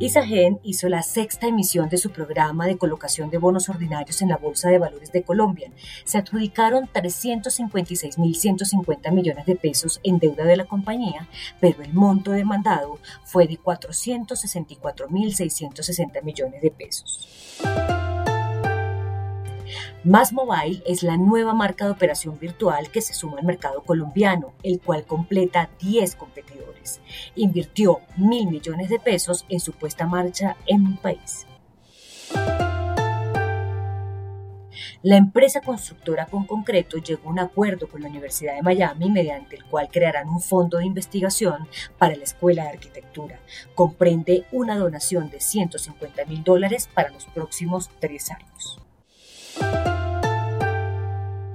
Isagen hizo la sexta emisión de su programa de colocación de bonos ordinarios en la Bolsa de Valores de Colombia. Se adjudicaron 356.150 millones de pesos en deuda de la compañía, pero el monto demandado fue de 464.660 millones de pesos. Más Mobile es la nueva marca de operación virtual que se suma al mercado colombiano, el cual completa 10 competidores. Invirtió mil millones de pesos en su puesta en marcha en un país. La empresa constructora con concreto llegó a un acuerdo con la Universidad de Miami mediante el cual crearán un fondo de investigación para la Escuela de Arquitectura. Comprende una donación de 150 mil dólares para los próximos tres años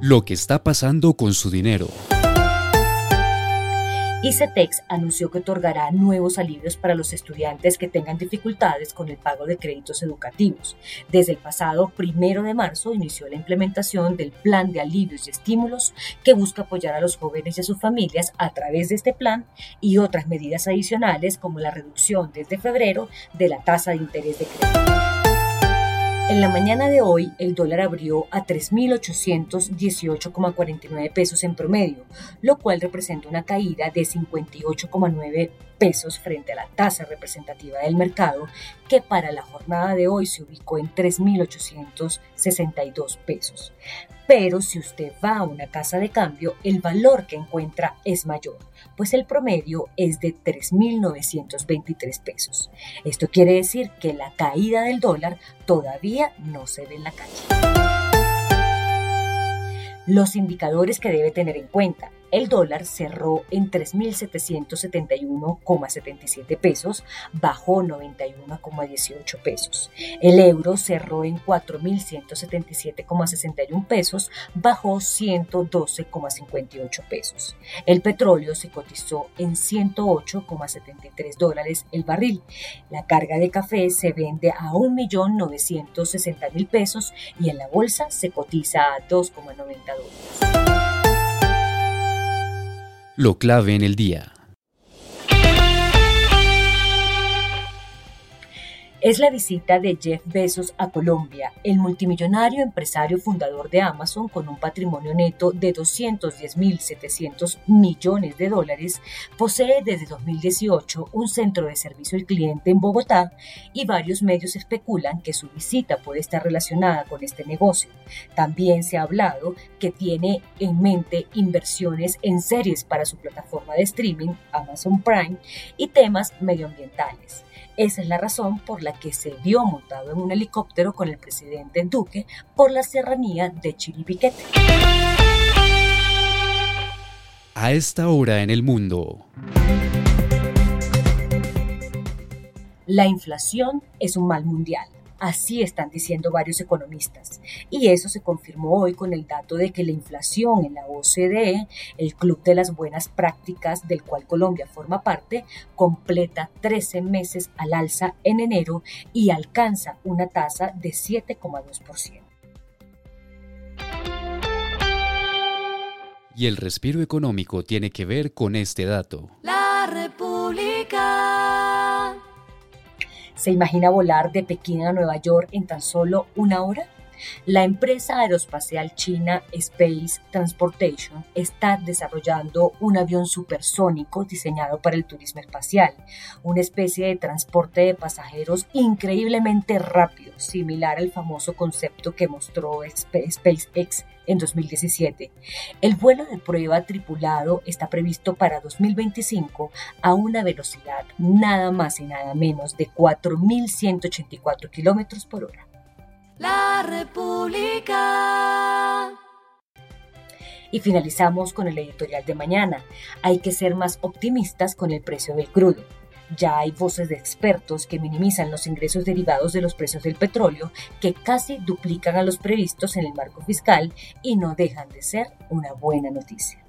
lo que está pasando con su dinero. ICETEX anunció que otorgará nuevos alivios para los estudiantes que tengan dificultades con el pago de créditos educativos. Desde el pasado primero de marzo inició la implementación del plan de alivios y estímulos que busca apoyar a los jóvenes y a sus familias a través de este plan y otras medidas adicionales como la reducción desde febrero de la tasa de interés de crédito. En la mañana de hoy, el dólar abrió a 3.818,49 pesos en promedio, lo cual representa una caída de 58,9 pesos frente a la tasa representativa del mercado, que para la jornada de hoy se ubicó en 3.862 pesos. Pero si usted va a una casa de cambio, el valor que encuentra es mayor, pues el promedio es de 3.923 pesos. Esto quiere decir que la caída del dólar todavía no se ve en la calle. Los indicadores que debe tener en cuenta. El dólar cerró en 3.771,77 pesos, bajó 91,18 pesos. El euro cerró en 4.177,61 pesos, bajó 112,58 pesos. El petróleo se cotizó en 108,73 dólares el barril. La carga de café se vende a 1.960.000 pesos y en la bolsa se cotiza a 2,90 dólares lo clave en el día. Es la visita de Jeff Bezos a Colombia, el multimillonario empresario fundador de Amazon con un patrimonio neto de 210.700 millones de dólares, posee desde 2018 un centro de servicio al cliente en Bogotá y varios medios especulan que su visita puede estar relacionada con este negocio. También se ha hablado que tiene en mente inversiones en series para su plataforma de streaming, Amazon Prime, y temas medioambientales. Esa es la razón por la que se vio montado en un helicóptero con el presidente Duque por la serranía de Chiribiquete. A esta hora en el mundo. La inflación es un mal mundial. Así están diciendo varios economistas. Y eso se confirmó hoy con el dato de que la inflación en la OCDE, el Club de las Buenas Prácticas del cual Colombia forma parte, completa 13 meses al alza en enero y alcanza una tasa de 7,2%. Y el respiro económico tiene que ver con este dato. La República. ¿Se imagina volar de Pekín a Nueva York en tan solo una hora? La empresa aeroespacial china Space Transportation está desarrollando un avión supersónico diseñado para el turismo espacial, una especie de transporte de pasajeros increíblemente rápido, similar al famoso concepto que mostró SpaceX en 2017. El vuelo de prueba tripulado está previsto para 2025 a una velocidad nada más y nada menos de 4.184 kilómetros por hora. La República. Y finalizamos con el editorial de mañana. Hay que ser más optimistas con el precio del crudo. Ya hay voces de expertos que minimizan los ingresos derivados de los precios del petróleo, que casi duplican a los previstos en el marco fiscal y no dejan de ser una buena noticia.